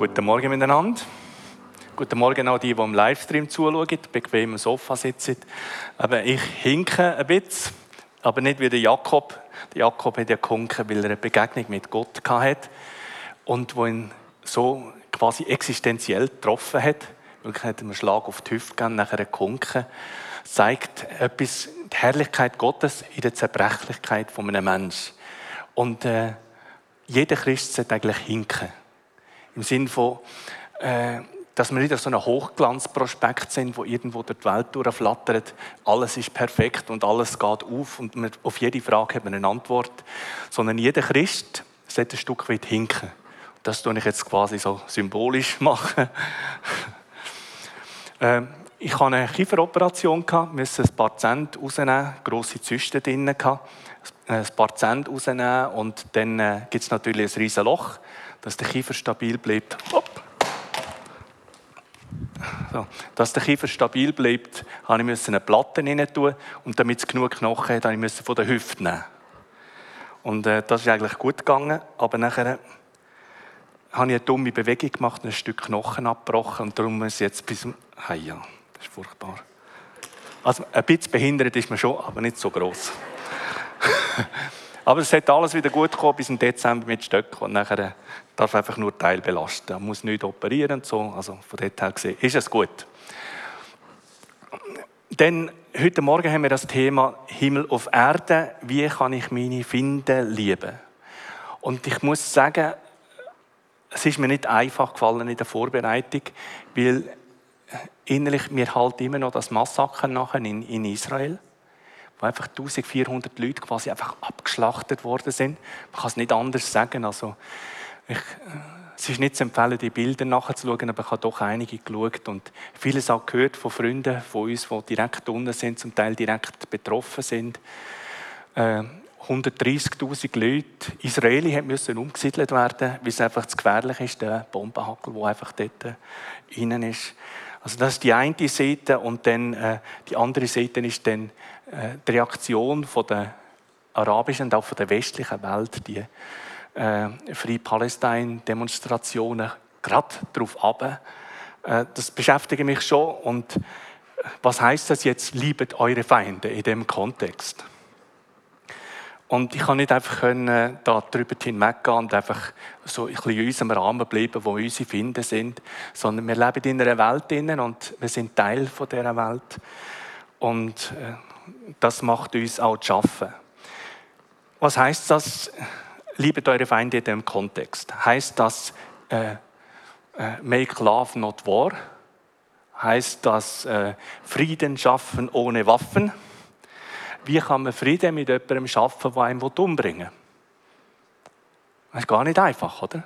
Guten Morgen miteinander. Guten Morgen auch die, die im Livestream zuschauen, bequem im Sofa sitzen. Aber ich hinke ein bisschen, aber nicht wie der Jakob. Der Jakob hat ja gehunken, weil er eine Begegnung mit Gott hatte und wo ihn so quasi existenziell getroffen hat. Wirklich hat ihm einen Schlag auf die Hüfte gegeben, nachher gehunken. Zeigt etwas, die Herrlichkeit Gottes in der Zerbrechlichkeit von einem Menschen. Und äh, jeder Christ sollte eigentlich hinken. Im Sinne von, äh, dass wir nicht so ein Hochglanzprospekt sind, wo irgendwo durch die Welt durchflattert. Alles ist perfekt und alles geht auf und man, auf jede Frage hat man eine Antwort. Sondern jeder Christ sollte ein Stück weit hinken. Das tue ich jetzt quasi so symbolisch machen. äh, ich hatte eine Kieferoperation, musste ein paar Zent rausnehmen, grosse Zysten drin, ein paar Zent rausnehmen und dann äh, gibt es natürlich ein riesiges Loch, dass der Kiefer stabil bleibt. Hopp. So. Dass der Kiefer stabil bleibt, musste ich eine Platte rein tun und damit es genug Knochen hat, musste ich von der Hüfte nehmen. Und äh, das ist eigentlich gut gegangen, aber nachher habe ich eine dumme Bewegung gemacht, ein Stück Knochen abgebrochen und darum ich jetzt bis zum... Hey, ja, das ist furchtbar. Also ein bisschen behindert ist man schon, aber nicht so groß. aber es hat alles wieder gut gekommen bis im Dezember mit Stöcken und nachher darf einfach nur Teil belasten. Man muss nicht operieren und so. Also von dort her gesehen ist es gut. Denn heute Morgen haben wir das Thema Himmel auf Erde. Wie kann ich meine Finden lieben? Und ich muss sagen, es ist mir nicht einfach gefallen in der Vorbereitung, weil innerlich mir halt immer noch das Massaker nachher in, in Israel, wo einfach 1400 Leute quasi einfach abgeschlachtet worden sind. Man kann es nicht anders sagen. Also ich, äh, es ist nicht zu empfehlen, die Bilder nachzuschauen, aber ich habe doch einige geschaut und vieles auch gehört von Freunden von uns, die direkt unten sind, zum Teil direkt betroffen sind. Äh, 130.000 Leute, Israeli müssen umgesiedelt werden, weil es einfach zu gefährlich ist, der Bombenhackel, der einfach dort innen ist. Also das ist die eine Seite und dann äh, die andere Seite ist dann äh, die Reaktion von der arabischen und auch von der westlichen Welt, die äh, Free Palestine Demonstrationen gerade darauf ab. Äh, das beschäftigt mich schon und äh, was heißt das jetzt? Liebet eure Feinde in dem Kontext. Und ich kann nicht einfach können, da drüber hinweggehen und einfach so ein bisschen in unserem Rahmen bleiben, wo unsere Finden sind, sondern wir leben in einer Welt innen und wir sind Teil von dieser Welt. Und äh, das macht uns auch zu schaffen. Was heißt das? Liebet eure Feinde in dem Kontext. Heißt das, äh, äh, make love not war? Heißt das, äh, Frieden schaffen ohne Waffen? Wie kann man Frieden mit jemandem schaffen, der einen umbringen will. Das ist gar nicht einfach, oder?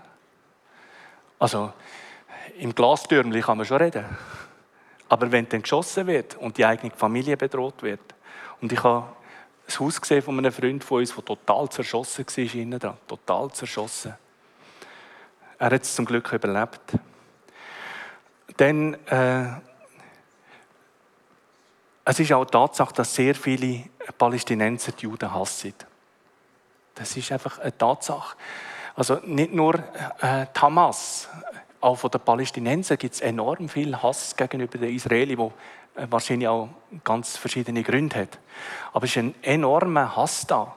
Also, im Glastürmchen kann man schon reden. Aber wenn dann geschossen wird und die eigene Familie bedroht wird, und ich habe ein Haus gesehen von einem Freund von uns, der total zerschossen war, innen dran, total zerschossen. Er hat es zum Glück überlebt. Dann, äh, es ist auch die Tatsache, dass sehr viele Palästinenser die Juden hassen. Das ist einfach eine Tatsache. Also nicht nur äh, die Hamas, auch von den Palästinensern gibt es enorm viel Hass gegenüber den Israelis, wo äh, wahrscheinlich auch ganz verschiedene Gründe hat. Aber es ist ein enormer Hass da.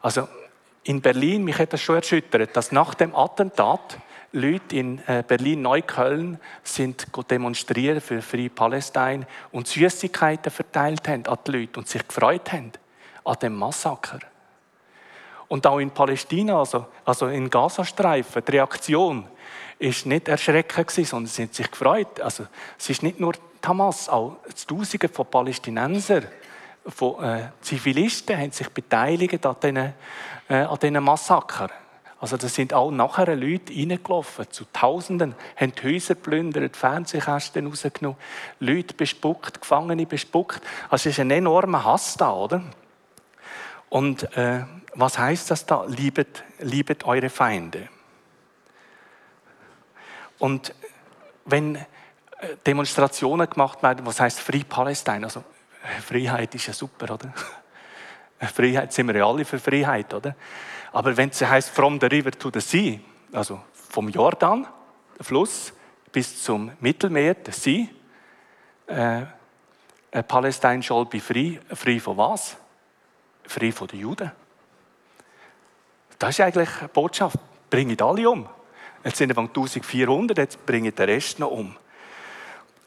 Also in Berlin, mich hat das schon erschüttert, dass nach dem Attentat Leute in äh, Berlin-Neukölln sind demonstrieren für Free Palestine und Süßigkeiten verteilt haben an die Leute und sich gefreut haben an dem Massaker. Und auch in Palästina, also, also in Gazastreifen, die Reaktion ist nicht erschreckend sondern sie haben sich gefreut. Also es ist nicht nur Hamas, auch Tausende von Palästinensern, von äh, Zivilisten haben sich beteiligt an diesen, äh, an diesen Massaker. Also da sind auch nachher Leute reingelaufen, zu Tausenden, haben die Häuser plündert, Fernsehkästen rausgenommen, Leute bespuckt, Gefangene bespuckt. Also es ist ein enormer Hass da, oder? Und äh, was heißt das da? Liebet, liebet eure Feinde. Und wenn äh, Demonstrationen gemacht werden, was heißt Free Palestine? Also Freiheit ist ja super, oder? Freiheit sind wir ja alle für Freiheit, oder? Aber wenn es heißt from the river to the sea, also vom Jordan, der Fluss, bis zum Mittelmeer, der See. Äh, Palästina soll be frei. Frei von was? Frei von den Juden. Das ist eigentlich eine Botschaft. Bringt alle um. Jetzt sind wir 1400, jetzt bringen den Rest noch um.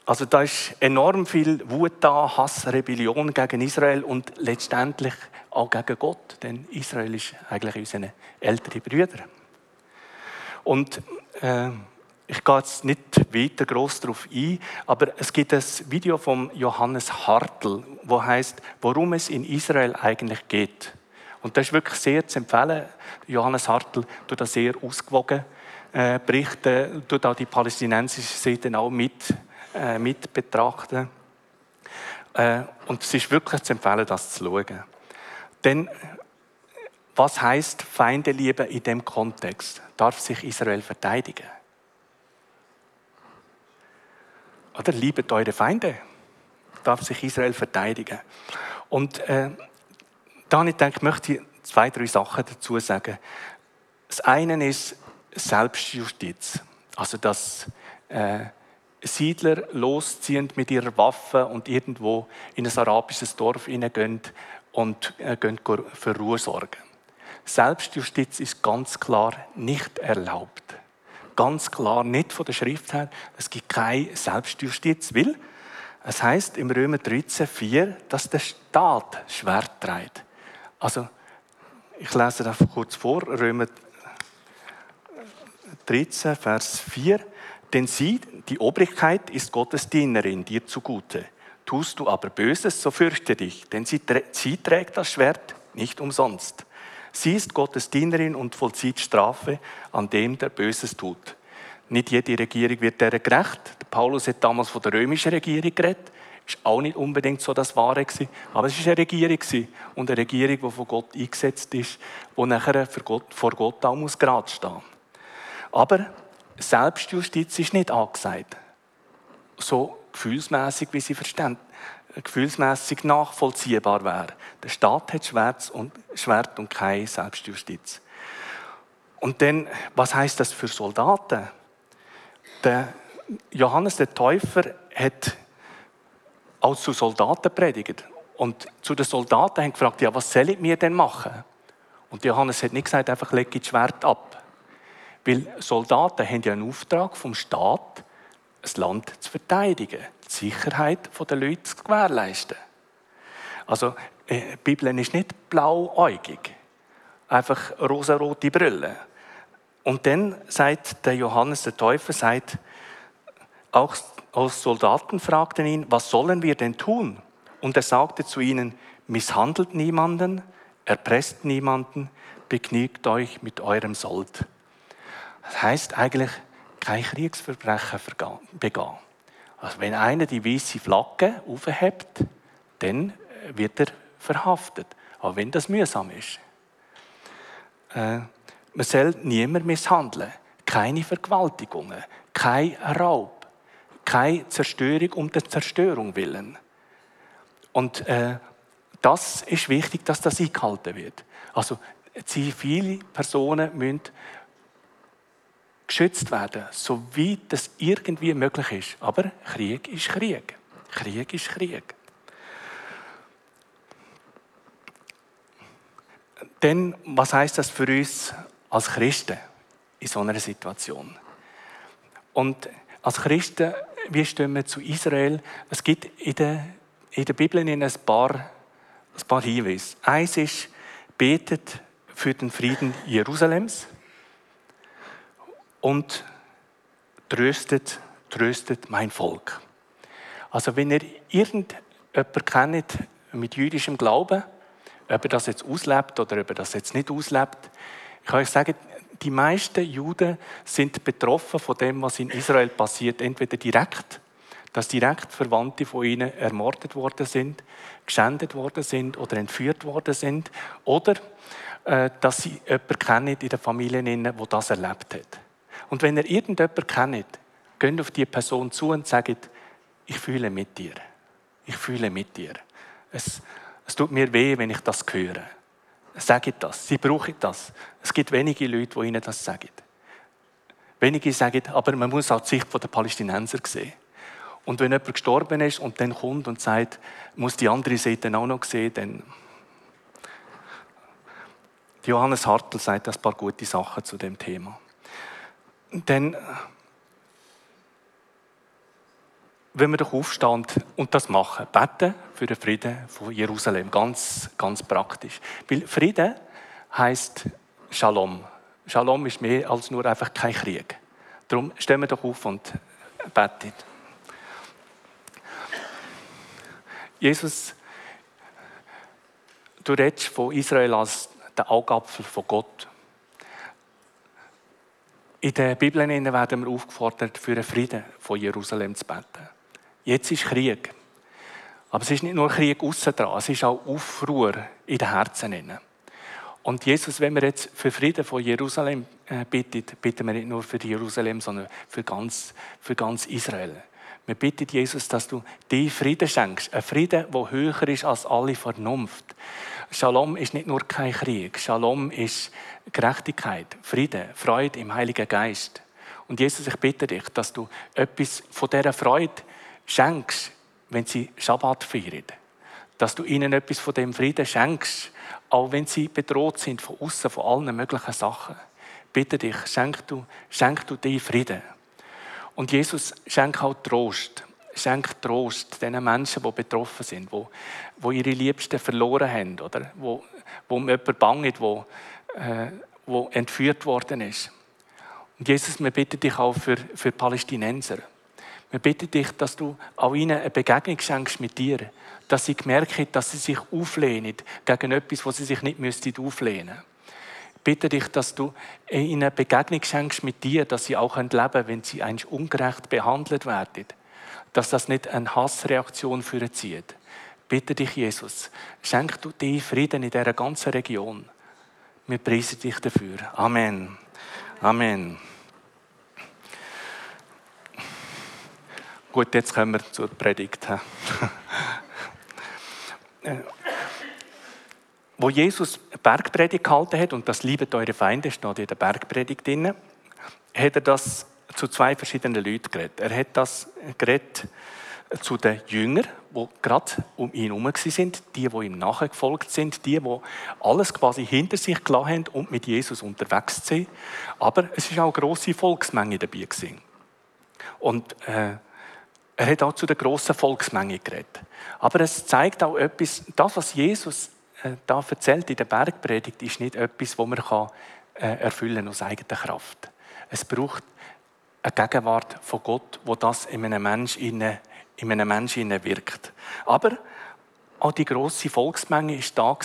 Also da ist enorm viel Wut da, Hass, Rebellion gegen Israel und letztendlich auch gegen Gott, denn Israel ist eigentlich unsere ältere Brüder. Und äh, ich gehe jetzt nicht weiter groß darauf ein, aber es gibt ein Video von Johannes Hartl, wo heißt, worum es in Israel eigentlich geht. Und das ist wirklich sehr zu empfehlen. Johannes Hartl tut das sehr ausgewogen äh, berichten, tut auch die palästinensische Seite auch mit, äh, mit betrachten. Äh, und es ist wirklich zu empfehlen, das zu schauen. Denn was heißt Feindeliebe in dem Kontext? Darf sich Israel verteidigen? Oder liebet eure Feinde? Darf sich Israel verteidigen? Und äh, da ich gedacht, möchte ich zwei, drei Sachen dazu sagen. Das eine ist Selbstjustiz. Also, dass äh, Siedler losziehen mit ihrer Waffe und irgendwo in ein arabisches Dorf hineingehen und äh, gehen für Ruhe sorgen. Selbstjustiz ist ganz klar nicht erlaubt. Ganz klar nicht von der Schrift her. Es gibt keine Selbstjustiz, weil es heißt im Römer 13,4, dass der Staat Schwert trägt. Also, ich lese das kurz vor, Römer 13, Vers 4. Denn sie, die Obrigkeit, ist Gottes Dienerin, dir zugute. Tust du aber Böses, so fürchte dich, denn sie, sie trägt das Schwert nicht umsonst. Sie ist Gottes Dienerin und vollzieht Strafe an dem, der Böses tut. Nicht jede Regierung wird der gerecht. Paulus hat damals von der römischen Regierung geredet. Ist auch nicht unbedingt so das Wahre gewesen. Aber es ist eine Regierung gewesen. Und eine Regierung, die von Gott eingesetzt ist, die nachher Gott, vor Gott auch muss gerade stehen. Aber Selbstjustiz ist nicht angesagt. So gefühlsmäßig, wie sie verstehen, gefühlsmäßig nachvollziehbar wäre. Der Staat hat Schwert und, Schwert und keine Selbstjustiz. Und dann, was heißt das für Soldaten? Der Johannes der Täufer hat auch zu Soldaten predigt. Und zu den Soldaten haben gefragt, ja, was ich mir denn machen? Und Johannes hat nicht gesagt, einfach lege das Schwert ab. Weil Soldaten haben ja einen Auftrag vom Staat, das Land zu verteidigen, die Sicherheit der Leute zu gewährleisten. Also, äh, die Bibel ist nicht blauäugig, einfach rosarote Brille. Und dann sagt der Johannes der Täufer, sagt, auch Soldaten fragten ihn, was sollen wir denn tun? Und er sagte zu ihnen, misshandelt niemanden, erpresst niemanden, begnügt euch mit eurem Sold. Das heißt eigentlich, kein Kriegsverbrechen begehen. Also wenn einer die weiße Flagge aufhebt, dann wird er verhaftet, auch wenn das mühsam ist. Äh, man soll niemand misshandeln, keine Vergewaltigungen, kein Raub, keine Zerstörung um der Zerstörung willen. Und äh, das ist wichtig, dass das eingehalten wird. Also zivile Personen müssen geschützt werden, soweit das irgendwie möglich ist. Aber Krieg ist Krieg. Krieg ist Krieg. Denn was heißt das für uns als Christen in so einer Situation? Und als Christen, wie stehen wir zu Israel? Es gibt in der, in der Bibel ein paar, ein paar Hinweise. Eins ist, betet für den Frieden Jerusalems und tröstet, tröstet mein Volk. Also wenn ihr irgendjemanden kennt mit jüdischem Glauben, ob er das jetzt auslebt oder ob er das jetzt nicht auslebt, ich kann euch sagen, die meisten Juden sind betroffen von dem, was in Israel passiert, entweder direkt, dass direkt Verwandte von ihnen ermordet worden sind, geschändet worden sind oder entführt worden sind, oder äh, dass sie jemanden kennen in der Familie, der das erlebt hat. Und wenn ihr irgendjemanden kennt, geht auf die Person zu und sagt, ich fühle mit dir. Ich fühle mit dir. Es, es tut mir weh, wenn ich das höre. Sagt das. Sie brauchen das. Es gibt wenige Leute, die ihnen das sagen. Wenige sagen, aber man muss auch die Sicht der Palästinenser sehen. Und wenn jemand gestorben ist und dann kommt und sagt, muss die andere Seite auch noch sehen, dann. Johannes Hartl sagt ein paar gute Sachen zu dem Thema. Dann, wenn wir doch aufstehen und das machen, beten für den Frieden von Jerusalem, ganz, ganz praktisch. Weil Frieden heißt Shalom. Shalom ist mehr als nur einfach kein Krieg. Darum stehen wir doch auf und beten. Jesus, du redest von Israel als der Augapfel von Gott. In der Bibel werden wir aufgefordert, für den Frieden von Jerusalem zu beten. Jetzt ist Krieg. Aber es ist nicht nur Krieg aussen dran, es ist auch Aufruhr in den Herzen. Und Jesus, wenn wir jetzt für Frieden von Jerusalem äh, bitten, bitten wir nicht nur für Jerusalem, sondern für ganz, für ganz Israel. Wir bitten Jesus, dass du die Frieden schenkst. Ein Frieden, der höher ist als alle Vernunft. Shalom ist nicht nur kein Krieg. Shalom ist Gerechtigkeit, Frieden, Freude im Heiligen Geist. Und Jesus, ich bitte dich, dass du etwas von dieser Freude schenkst, wenn sie Schabbat feiern. Dass du ihnen etwas von dem Frieden schenkst, auch wenn sie bedroht sind von außen, von allen möglichen Sachen. Bitte dich, schenk du, schenk du dir Frieden. Und Jesus schenkt auch Trost. Schenkt Trost den Menschen, die betroffen sind, die, die ihre Liebsten verloren haben, oder wo, wo um jemand bangt, wo, äh, wo entführt worden ist. Und Jesus, wir bitten dich auch für, für Palästinenser. Wir bitten dich, dass du auch ihnen eine Begegnung schenkst mit dir, dass sie merken, dass sie sich auflehnen gegen etwas, was sie sich nicht müssten auflehnen Ich bitte dich, dass du ihnen eine Begegnung schenkst mit dir, dass sie auch leben können, wenn sie eigentlich ungerecht behandelt werden. Dass das nicht eine Hassreaktion für sie. Bitte dich, Jesus, schenk du dir Frieden in dieser ganzen Region. Wir preisen dich dafür. Amen. Amen. Gut, jetzt kommen wir zur Predigt. Wo Jesus Bergpredigt gehalten hat, und das liebet eure Feinde, steht in der Bergpredigt drin, hat er das zu zwei verschiedenen Leuten geredet. Er hat das geredet zu den Jüngern, die gerade um ihn herum sind, die, die ihm nachgefolgt sind, die, die alles quasi hinter sich gelassen haben und mit Jesus unterwegs sind. Aber es war auch eine grosse Volksmenge dabei. Und äh, er hat auch zu der grossen Volksmenge geredet. Aber es zeigt auch etwas, das, was Jesus da erzählt in der Bergpredigt, ist nicht etwas, das man kann, äh, erfüllen aus eigener Kraft. Es braucht eine Gegenwart von Gott, wo das in einem Menschen, in einem Menschen wirkt. Aber auch die grosse Volksmenge ist da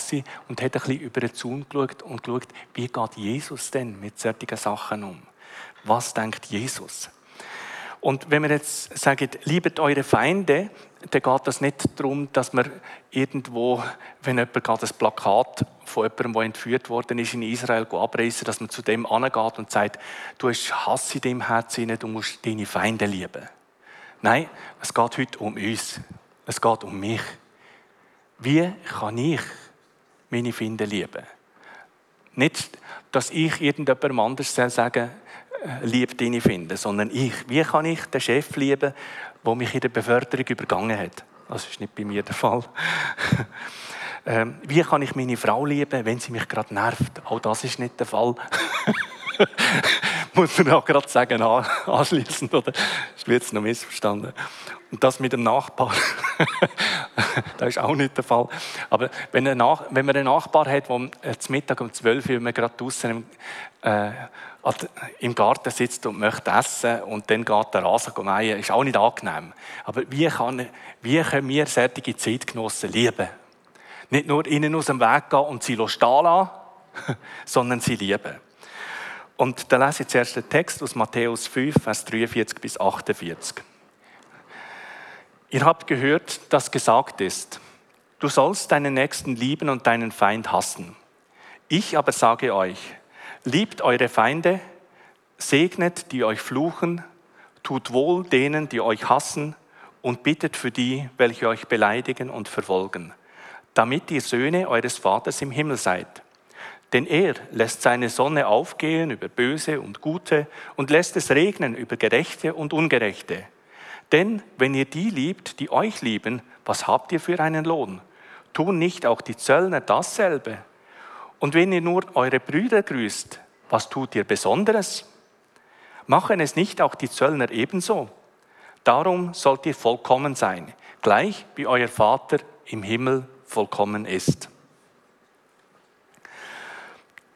und hat ein bisschen über den Zaun geschaut und geschaut, wie geht Jesus denn mit solchen Sachen um? Was denkt Jesus? Und wenn wir jetzt sagen, liebet eure Feinde, dann geht das nicht darum, dass man irgendwo, wenn jemand gerade ein Plakat von jemandem, der entführt worden ist, in Israel abreißen, dass man zu dem angeht und sagt, du hast Hass in deinem Herzen, du musst deine Feinde lieben. Nein, es geht heute um uns. Es geht um mich. Wie kann ich meine Feinde lieben? Nicht, dass ich irgendjemandem anders sagen lieb deine finden, sondern ich. Wie kann ich den Chef lieben, der mich in der Beförderung übergangen hat? Das ist nicht bei mir der Fall. ähm, wie kann ich meine Frau lieben, wenn sie mich gerade nervt? Auch das ist nicht der Fall. Muss man auch gerade sagen, anschließend, oder? Wird jetzt noch missverstanden. Und das mit dem Nachbar, das ist auch nicht der Fall. Aber wenn, Nach wenn man einen Nachbar hat, der äh, zum Mittag um 12 Uhr gerade draußen im, äh, im Garten sitzt und möchte essen und dann geht der Rasen mähen, ist auch nicht angenehm. Aber wie, kann, wie können wir solche Zeitgenossen lieben? Nicht nur ihnen aus dem Weg gehen und sie stehen lassen, sondern sie lieben. Und dann lese ich zuerst den Text aus Matthäus 5, Vers 43 bis 48. Ihr habt gehört, dass gesagt ist, du sollst deinen Nächsten lieben und deinen Feind hassen. Ich aber sage euch, liebt eure Feinde, segnet, die euch fluchen, tut wohl denen, die euch hassen und bittet für die, welche euch beleidigen und verfolgen, damit ihr Söhne eures Vaters im Himmel seid. Denn er lässt seine Sonne aufgehen über Böse und Gute und lässt es regnen über Gerechte und Ungerechte. Denn wenn ihr die liebt, die euch lieben, was habt ihr für einen Lohn? Tun nicht auch die Zöllner dasselbe? Und wenn ihr nur eure Brüder grüßt, was tut ihr Besonderes? Machen es nicht auch die Zöllner ebenso? Darum sollt ihr vollkommen sein, gleich wie euer Vater im Himmel vollkommen ist.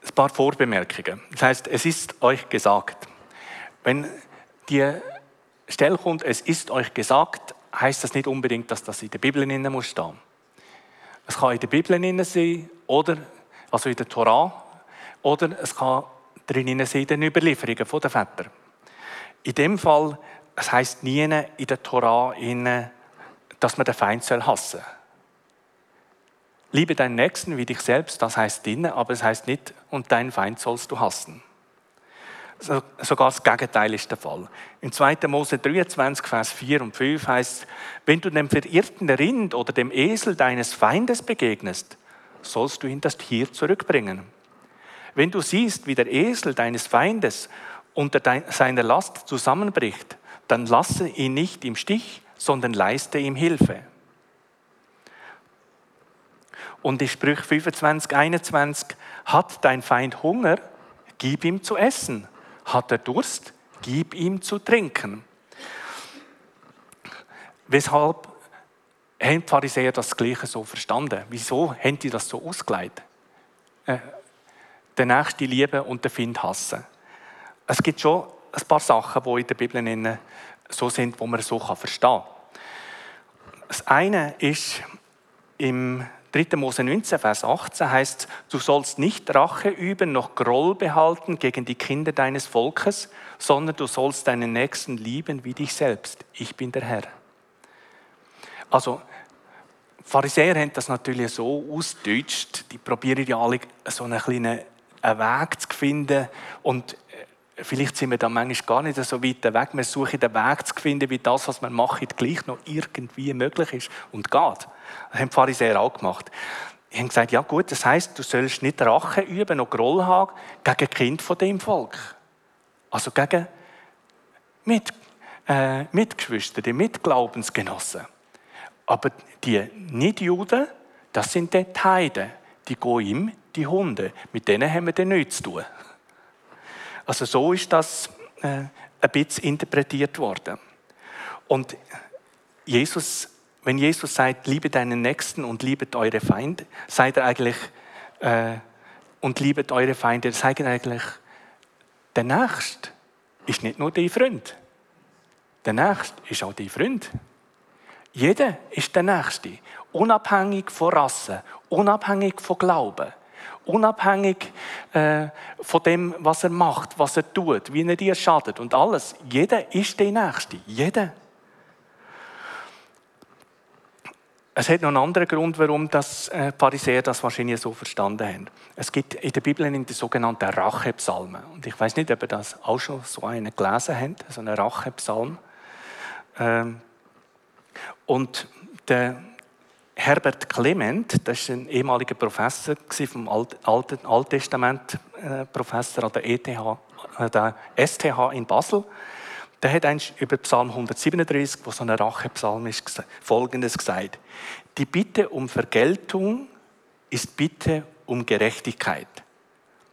Ein paar Vorbemerkungen. Das heißt, es ist euch gesagt. Wenn die Stelle kommt, es ist euch gesagt, heißt das nicht unbedingt, dass das in der Bibel stehen muss Es kann in der Bibel sein oder also in der Torah, oder es kann drinnen sein in den Überlieferungen der Väter. In dem Fall, es heißt nie in der Torah, dass man den Feind hassen soll. Liebe deinen Nächsten wie dich selbst, das heißt drinnen, aber es heißt nicht, und deinen Feind sollst du hassen. Sogar das Gegenteil ist der Fall. In 2. Mose 23, Vers 4 und 5 heißt, wenn du dem verirrten Rind oder dem Esel deines Feindes begegnest, sollst du ihn das Tier zurückbringen. Wenn du siehst, wie der Esel deines Feindes unter seiner Last zusammenbricht, dann lasse ihn nicht im Stich, sondern leiste ihm Hilfe. Und in Sprüch 25, 21, hat dein Feind Hunger, gib ihm zu essen. Hat er Durst, gib ihm zu trinken. Weshalb haben die Pharisäer das Gleiche so verstanden? Wieso haben die das so ausgelegt? Äh, den Nächsten lieben und den Find hassen. Es gibt schon ein paar Sachen, die in der Bibel so sind, wo man so verstehen kann. Das eine ist im 3. Mose 19, Vers 18 heißt, du sollst nicht Rache üben, noch Groll behalten gegen die Kinder deines Volkes, sondern du sollst deinen Nächsten lieben wie dich selbst. Ich bin der Herr. Also, Pharisäer haben das natürlich so ausgedeutscht, die probieren ja alle so einen kleinen Weg zu finden und vielleicht sind wir da manchmal gar nicht so weit weg. Wir suchen den Weg zu finden, wie das, was wir machen, gleich noch irgendwie möglich ist und geht. Das haben die Pharisäer auch gemacht. Die haben gesagt, ja gut, das heißt, du sollst nicht Rache üben und Groll haben gegen Kind von dem Volk. Also gegen Mit, äh, Mitgeschwister, die Mitglaubensgenossen. Aber die Nicht-Juden, das sind die Heiden, die Goim, die Hunde. Mit denen haben wir nichts zu tun. Also so ist das äh, ein bisschen interpretiert worden. Und Jesus wenn Jesus sagt, liebe deinen Nächsten und liebet eure Feinde, seid er eigentlich, äh, und liebet eure Feinde, sagt eigentlich, der Nächste ist nicht nur dein Freund. Der Nächste ist auch dein Freund. Jeder ist der Nächste. Unabhängig von Rasse, unabhängig von Glauben, unabhängig äh, von dem, was er macht, was er tut, wie er dir schadet und alles. Jeder ist der Nächste. Jeder. Es hat noch einen anderen Grund, warum das äh, Pharisäer das wahrscheinlich so verstanden haben. Es gibt in der Bibel in die sogenannten Rachepsalmen. Und ich weiß nicht, ob ihr das auch schon so einen gelesen habt, so einen Rachepsalm. Ähm, und der Herbert Clement, das ist ein ehemaliger Professor vom Alt, Alt, Alttestament, äh, Professor an der ETH, äh, der STH in Basel, der hat über Psalm 137, wo so ein Rachepsalm ist, Folgendes gesagt. Die Bitte um Vergeltung ist Bitte um Gerechtigkeit.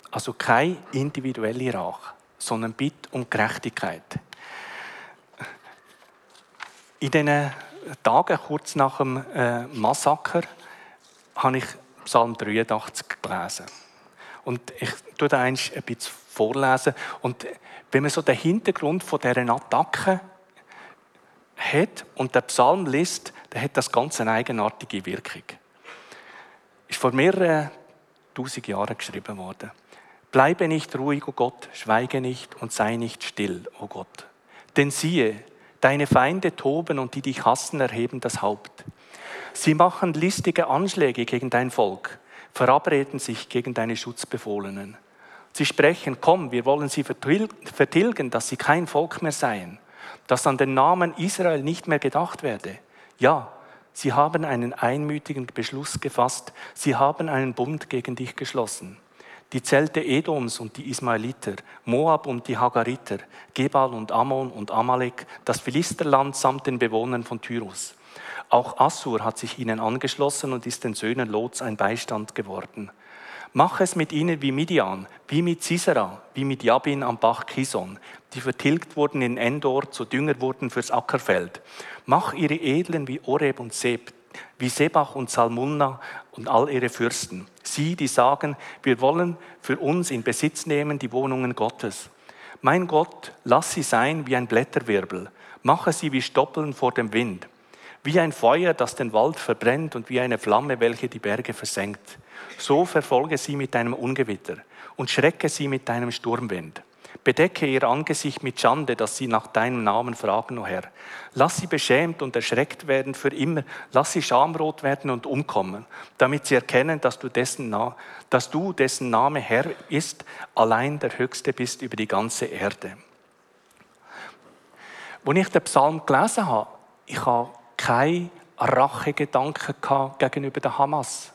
Also keine individuelle Rache, sondern Bitte um Gerechtigkeit. In diesen Tagen kurz nach dem äh, Massaker habe ich Psalm 83 gelesen. Und ich tue da ein bisschen vorlesen. Und wenn man so den Hintergrund von dieser Attacke hat und den Psalm liest, dann hat das ganz eine eigenartige Wirkung. Ist vor mehreren tausend Jahren geschrieben worden. Bleibe nicht ruhig, o oh Gott, schweige nicht und sei nicht still, o oh Gott. Denn siehe, deine Feinde toben und die dich hassen, erheben das Haupt. Sie machen listige Anschläge gegen dein Volk, verabreden sich gegen deine Schutzbefohlenen. Sie sprechen, komm, wir wollen sie vertilgen, dass sie kein Volk mehr seien, dass an den Namen Israel nicht mehr gedacht werde. Ja, sie haben einen einmütigen Beschluss gefasst, sie haben einen Bund gegen dich geschlossen. Die Zelte Edoms und die Ismaeliter, Moab und die Hagariter, Gebal und Ammon und Amalek, das Philisterland samt den Bewohnern von Tyrus. Auch Assur hat sich ihnen angeschlossen und ist den Söhnen Lots ein Beistand geworden. Mach es mit ihnen wie Midian, wie mit Sisera, wie mit Jabin am Bach Kison, die vertilgt wurden in Endor, zu Dünger wurden fürs Ackerfeld. Mach ihre Edlen wie Oreb und Seb, wie Sebach und Salmunna und all ihre Fürsten. Sie, die sagen, wir wollen für uns in Besitz nehmen die Wohnungen Gottes. Mein Gott, lass sie sein wie ein Blätterwirbel. Mache sie wie Stoppeln vor dem Wind. Wie ein Feuer, das den Wald verbrennt und wie eine Flamme, welche die Berge versenkt. So verfolge sie mit deinem Ungewitter und schrecke sie mit deinem Sturmwind. Bedecke ihr Angesicht mit Schande, dass sie nach deinem Namen fragen, o oh Herr. Lass sie beschämt und erschreckt werden für immer. Lass sie schamrot werden und umkommen, damit sie erkennen, dass du dessen, dass du, dessen Name Herr ist, allein der Höchste bist über die ganze Erde. Als ich den Psalm gelesen habe, ich habe keine Rachegedanken gegenüber der Hamas.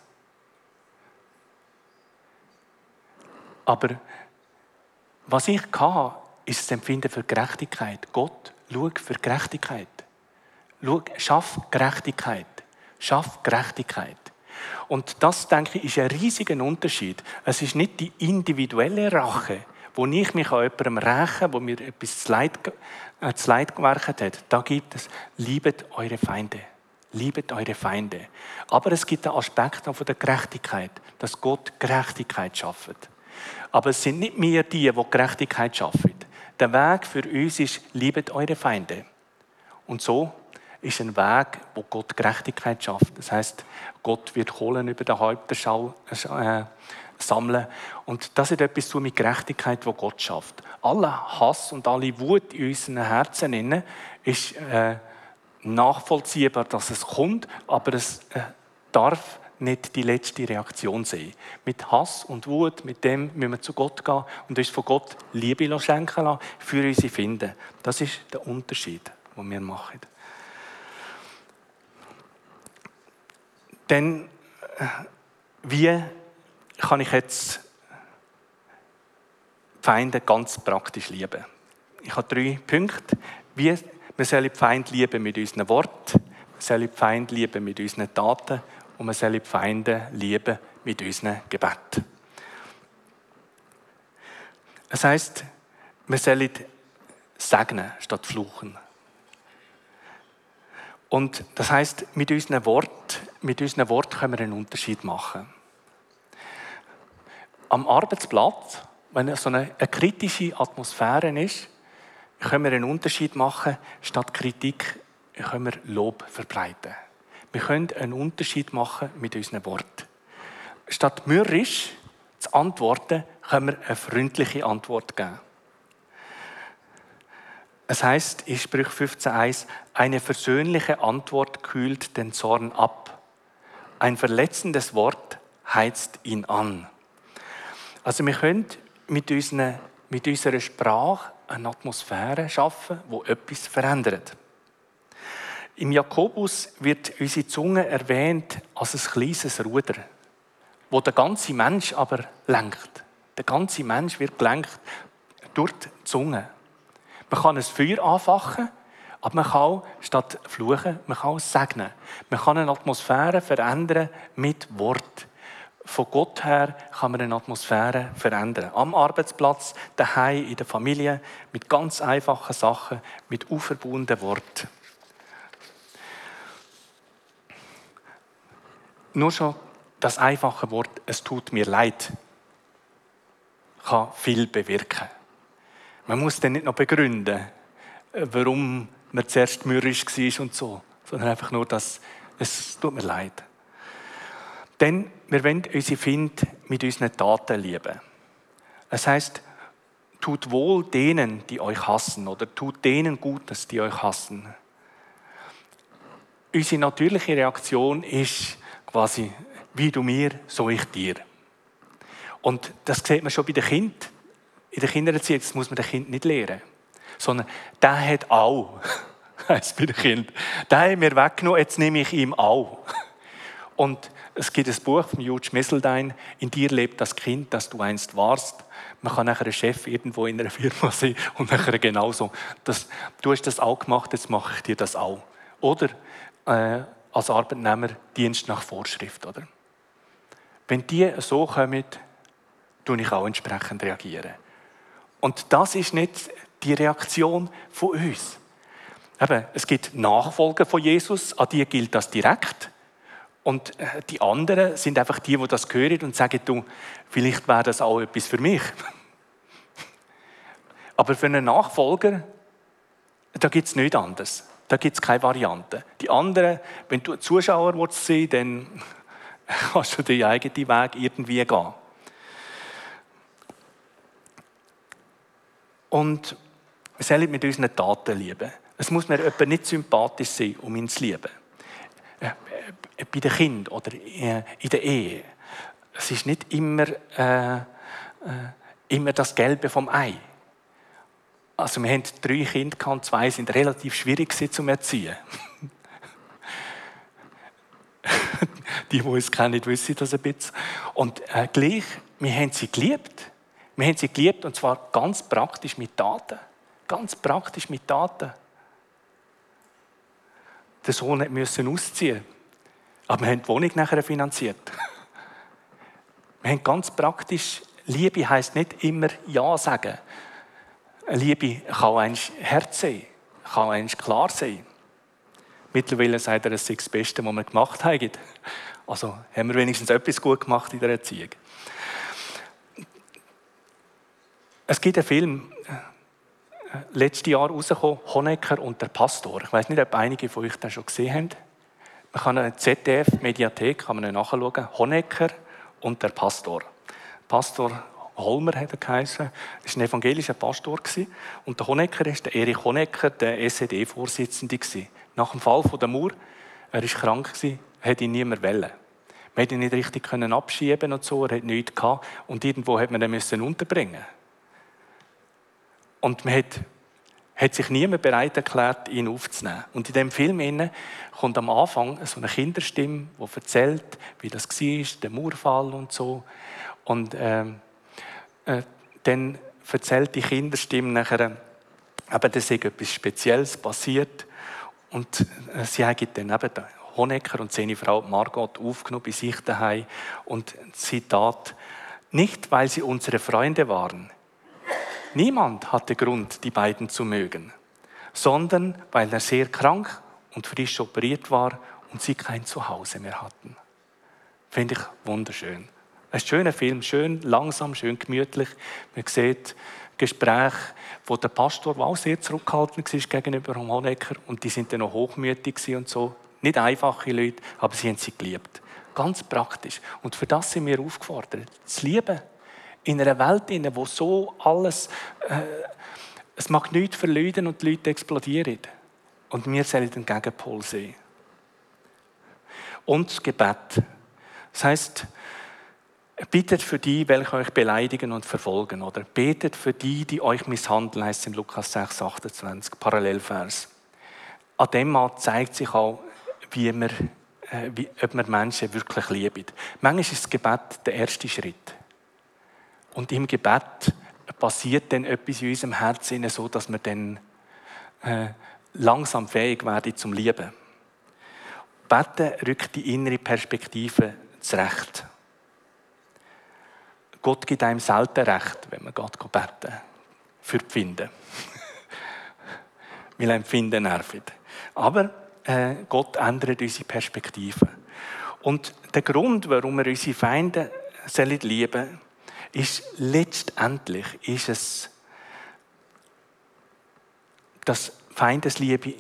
Aber was ich hatte, ist das Empfinden für Gerechtigkeit. Gott, schau für Gerechtigkeit. Schau, schaff Gerechtigkeit. Schaff Gerechtigkeit. Und das, denke ich, ist ein riesiger Unterschied. Es ist nicht die individuelle Rache, wo ich mich an jemandem räche, wo mir etwas zu Leid, äh, zu Leid gewerkt hat. Da gibt es, liebet eure Feinde. Liebet eure Feinde. Aber es gibt einen Aspekt von der Gerechtigkeit, dass Gott Gerechtigkeit schafft. Aber es sind nicht wir die, die Gerechtigkeit schaffen. Der Weg für uns ist, liebet eure Feinde. Und so ist ein Weg, wo Gott Gerechtigkeit schafft. Das heißt, Gott wird Kohlen über den Häupterschau äh, sammeln. Und das hat etwas zu mit Gerechtigkeit, wo Gott schafft. Aller Hass und alle Wut in unseren Herzen ist äh, nachvollziehbar, dass es kommt, aber es äh, darf nicht die letzte Reaktion sein. Mit Hass und Wut, mit dem müssen wir zu Gott gehen und uns von Gott Liebe schenken lassen, für unsere Finden. Das ist der Unterschied, den wir machen. Denn äh, wie kann ich jetzt Feinde ganz praktisch lieben? Ich habe drei Punkte. Wie wir sollen die Feinde lieben mit unseren Worten, wir sollen die Feinde lieben mit unseren Taten und wir sollen die Feinde lieben mit unseren Gebeten. Das heißt, wir sollen segnen statt fluchen. Und das heißt, mit unseren Wort, mit unseren Wort können wir einen Unterschied machen. Am Arbeitsplatz, wenn so eine, eine kritische Atmosphäre ist, können wir einen Unterschied machen. Statt Kritik können wir Lob verbreiten. Wir können einen Unterschied machen mit unseren Worten. Statt mürrisch zu antworten, können wir eine freundliche Antwort geben. Es heißt in Sprüch 15,1, eine versöhnliche Antwort kühlt den Zorn ab. Ein verletzendes Wort heizt ihn an. Also wir können mit, unseren, mit unserer Sprache eine Atmosphäre schaffen, wo etwas verändert. Im Jakobus wird unsere Zunge erwähnt als ein kleines Ruder, wo der ganze Mensch aber lenkt. Der ganze Mensch wird gelenkt durch die Zunge. Man kann ein Feuer anfachen, aber man kann statt fluchen, man kann auch segnen. Man kann eine Atmosphäre verändern mit Wort. Von Gott her kann man eine Atmosphäre verändern. Am Arbeitsplatz, daheim, in der Familie, mit ganz einfachen Sachen, mit auferbauenden Worten. Nur schon das einfache Wort, es tut mir leid, kann viel bewirken. Man muss dann nicht noch begründen, warum man zuerst mürrisch war und so, sondern einfach nur, dass es tut mir leid. Denn wir wollen unsere Finde mit unseren Taten lieben. Es heißt, tut wohl denen, die euch hassen, oder tut denen Gutes, die euch hassen. Unsere natürliche Reaktion ist, quasi, wie du mir, so ich dir. Und das sieht man schon bei den Kindern. In der Kindererziehung das muss man den Kind nicht lehren, sondern der hat auch, heisst bei den Kindern, der hat mir weggenommen, jetzt nehme ich ihm auch. Und es gibt ein Buch von Jude Messeldine, in dir lebt das Kind, das du einst warst. Man kann nachher ein Chef irgendwo in einer Firma sein und nachher genauso. Das, du hast das auch gemacht, jetzt mache ich dir das auch. Oder äh, als Arbeitnehmer Dienst nach Vorschrift. Oder? Wenn die so kommen, tue ich auch entsprechend reagieren. Und das ist nicht die Reaktion von uns. Eben, es gibt Nachfolger von Jesus, an die gilt das direkt. Und äh, die anderen sind einfach die, die das hören und sagen, du, vielleicht wäre das auch etwas für mich. Aber für einen Nachfolger, da gibt es nichts anderes. Da gibt es keine Variante. Die anderen, wenn du Zuschauer willst sein dann kannst du deinen eigenen Weg irgendwie gehen. Und wir sollen mit unseren Taten lieben. Es muss mir jemand nicht sympathisch sein, um ihn zu lieben. Äh, äh, bei den Kindern oder äh, in der Ehe. Es ist nicht immer, äh, immer das Gelbe vom Ei. Also wir haben drei Kinder zwei sind relativ schwierig zu erziehen. die, die uns kennen, wissen das ein bisschen. Und äh, gleich, wir haben sie geliebt. Wir haben sie geliebt und zwar ganz praktisch mit Taten. Ganz praktisch mit Taten. Der Sohn musste ausziehen. Aber wir haben die Wohnung nachher finanziert. Wir haben ganz praktisch, Liebe heisst nicht immer Ja sagen. Liebe kann ein Herz sein, kann ein klar sein. Mittlerweile sagt er, es sei das Beste, was wir gemacht haben. Also haben wir wenigstens etwas gut gemacht in der Erziehung. Es gibt einen Film, äh, letztes Jahr rausgekommen, Honecker und der Pastor. Ich weiß nicht, ob einige von euch das schon gesehen haben. Man kann eine ZDF-Mediathek nachschauen. Honecker und der Pastor. Pastor Holmer hat er geheißen. Das war ein evangelischer Pastor. Und der Honecker ist der Erich Honecker, der SED-Vorsitzende. Nach dem Fall der Mauer, er war krank, hat ihn niemand wollen. Man konnte ihn nicht richtig abschieben und so, er hat nichts gehabt. Und irgendwo hat man ihn unterbringen Und man hat, hat sich niemand bereit erklärt, ihn aufzunehmen. Und in dem Film kommt am Anfang so eine Kinderstimme, die erzählt, wie das war, der Mauerfall und so. Und ähm, äh, dann erzählt die Kinderstimme nachher, eben, da sei etwas Spezielles passiert. Und äh, sie haben dann eben Honecker und seine Frau Margot aufgenommen bei sich daheim. Und Zitat, nicht weil sie unsere Freunde waren. Niemand hatte Grund, die beiden zu mögen, sondern weil er sehr krank und frisch operiert war und sie kein Zuhause mehr hatten. Finde ich wunderschön. Ein schöner Film, schön langsam, schön gemütlich. Man sieht Gespräche, wo der Pastor auch sehr zurückhaltend war gegenüber Honecker und die sind dann noch hochmütig und so. Nicht einfache Leute, aber sie haben sie geliebt. Ganz praktisch. Und für das sind wir aufgefordert. Zu lieben. In einer Welt, in wo so alles, äh, es mag nichts verleuden und die Leute explodieren. Und wir sollen den Gegenpol sehen. Und das Gebet. Das heisst, Bittet für die, welche euch beleidigen und verfolgen. Oder betet für die, die euch misshandeln, heißt es in Lukas 6, 28, Parallelvers. An dem Mal zeigt sich auch, wie wir, äh, wie, ob wir Menschen wirklich lieben. Manchmal ist das Gebet der erste Schritt. Und im Gebet passiert dann etwas in unserem Herzen, so dass wir dann äh, langsam fähig werden zum Lieben. Beten rückt die innere Perspektive zurecht. Gott gibt einem selten recht, wenn man Gott beten für die Finden. Weil Empfinden nervt. Aber äh, Gott ändert unsere Perspektive. Und der Grund, warum wir unsere Feinde sollen lieben ist letztendlich ist es, dass Feindesliebe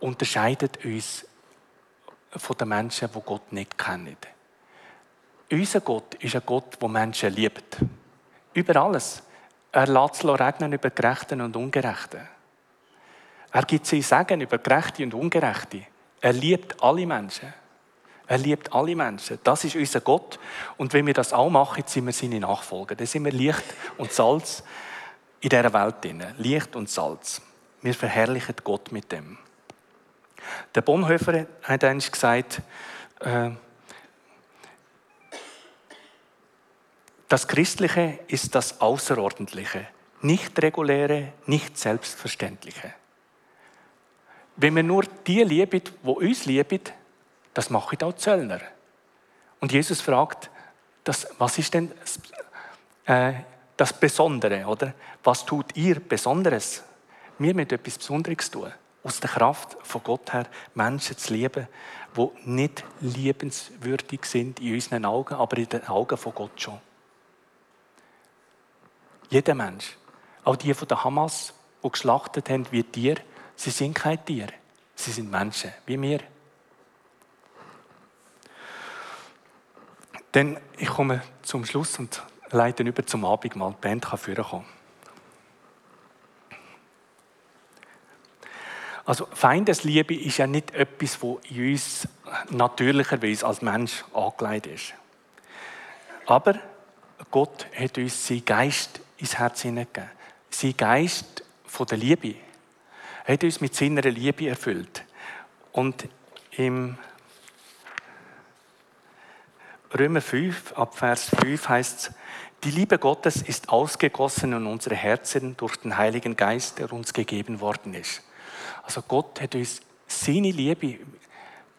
unterscheidet uns von den Menschen, die Gott nicht kennen. Unser Gott ist ein Gott, der Menschen liebt. Über alles. Er lässt es regnen über Gerechten und Ungerechten. Er gibt sein Segen über Gerechte und Ungerechte. Er liebt alle Menschen. Er liebt alle Menschen. Das ist unser Gott. Und wenn wir das auch machen, sind wir seine Nachfolger. Dann sind wir Licht und Salz in dieser Welt. Licht und Salz. Wir verherrlichen Gott mit dem. Der Bonhoeffer hat einst gesagt, äh, Das Christliche ist das Außerordentliche, nicht reguläre, nicht selbstverständliche. Wenn wir nur die lieben, die uns lieben, das machen auch Zöllner. Und Jesus fragt, das, was ist denn das, äh, das Besondere, oder? Was tut ihr Besonderes? Wir müssen etwas Besonderes tun. Aus der Kraft von Gott her Menschen zu lieben, die nicht liebenswürdig sind in unseren Augen, aber in den Augen von Gott schon. Jeder Mensch, auch die von der Hamas, die geschlachtet haben wie Tiere, sie sind kein Tier, sie sind Menschen, wie wir. Dann, ich komme zum Schluss und leite über zum Abendmahl. Die Band kann vorkommen. Also Feindesliebe ist ja nicht etwas, das in uns natürlicherweise als Mensch angelegt ist. Aber Gott hat uns seinen Geist ins Herz hineingegeben. Sein Geist von der Liebe. Er hat uns mit seiner Liebe erfüllt. Und im Römer 5, ab Vers 5 heißt es, die Liebe Gottes ist ausgegossen in unsere Herzen durch den Heiligen Geist, der uns gegeben worden ist. Also Gott hat uns seine Liebe,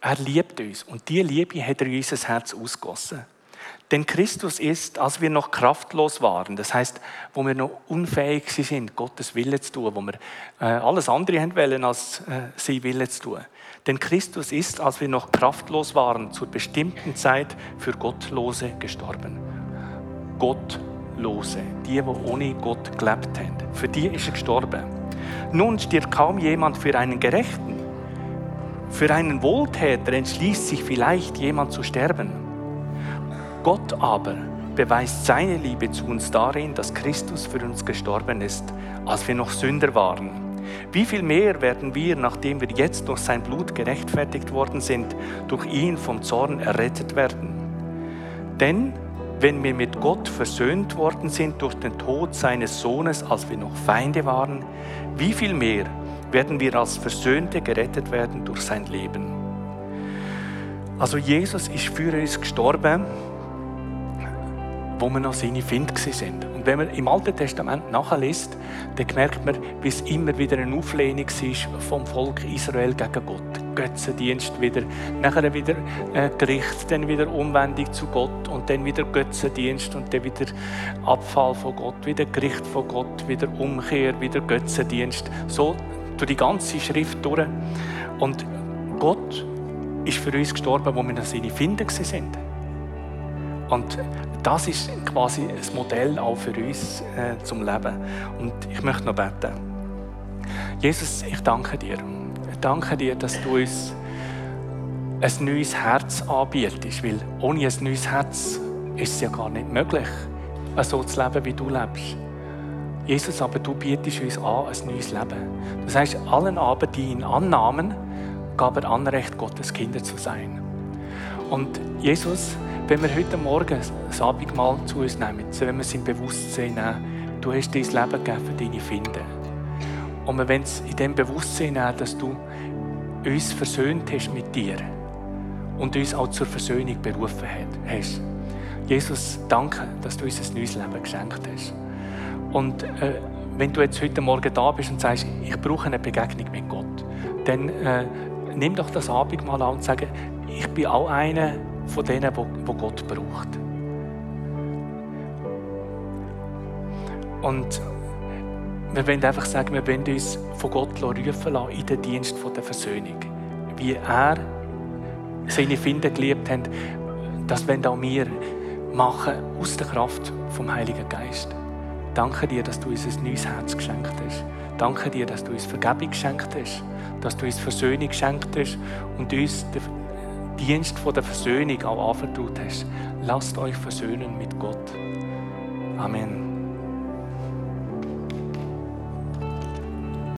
er liebt uns und die Liebe hat er in unser Herz ausgossen. Denn Christus ist, als wir noch kraftlos waren, das heißt, wo wir noch unfähig sind, Gottes Wille zu tun, wo wir äh, alles andere haben wollen, als äh, sein Wille zu tun. Denn Christus ist, als wir noch kraftlos waren, zur bestimmten Zeit für Gottlose gestorben. Gottlose, die, die ohne Gott gelebt haben. Für die ist er gestorben. Nun stirbt kaum jemand für einen Gerechten. Für einen Wohltäter entschließt sich vielleicht jemand zu sterben. Gott aber beweist seine Liebe zu uns darin, dass Christus für uns gestorben ist, als wir noch Sünder waren. Wie viel mehr werden wir, nachdem wir jetzt durch sein Blut gerechtfertigt worden sind, durch ihn vom Zorn errettet werden? Denn wenn wir mit Gott versöhnt worden sind durch den Tod seines Sohnes, als wir noch Feinde waren, wie viel mehr werden wir als Versöhnte gerettet werden durch sein Leben? Also Jesus ist für uns gestorben, wo wir noch seine Finde sind. Und wenn man im Alten Testament nachliest, dann merkt man, wie es immer wieder eine Auflehnung war vom Volk Israel gegen Gott. Götzendienst wieder, nachher wieder äh, Gericht, dann wieder Umwendung zu Gott und dann wieder Götzendienst und dann wieder Abfall von Gott, wieder Gericht von Gott, wieder Umkehr, wieder Götzendienst. So durch die ganze Schrift durch. Und Gott ist für uns gestorben, wo wir noch seine Finden sind. Und das ist quasi ein Modell auch für uns äh, zum Leben. Und ich möchte noch beten. Jesus, ich danke dir. Ich danke dir, dass du uns ein neues Herz anbietest, weil ohne ein neues Herz ist es ja gar nicht möglich, so zu leben, wie du lebst. Jesus, aber du bietest uns an ein neues Leben. Das heißt, allen aber, die ihn annahmen, gab er Anrecht, Gottes Kinder zu sein. Und Jesus, wenn wir heute Morgen das Abendmahl zu uns nehmen, wenn wir es im Bewusstsein nehmen, du hast dein Leben gegeben für deine Finde. Und wir wollen es in dem Bewusstsein nehmen, dass du uns versöhnt hast mit dir und uns auch zur Versöhnung berufen hast. Jesus, danke, dass du uns ein neues Leben geschenkt hast. Und äh, wenn du jetzt heute Morgen da bist und sagst, ich brauche eine Begegnung mit Gott, dann äh, nimm doch das Abendmahl an und sag, ich bin auch einer, von denen, die Gott braucht. Und wir wollen einfach sagen, wir wollen uns von Gott rufen lassen in den Dienst der Versöhnung. Wie er seine Finden geliebt hat, das wollen auch wir machen aus der Kraft vom Heiligen Geist. Danke dir, dass du uns ein neues Herz geschenkt hast. Danke dir, dass du uns Vergebung geschenkt hast, dass du uns Versöhnung geschenkt hast und uns Dienst der Versöhnung auch anvertraut hast. Lasst euch versöhnen mit Gott. Amen.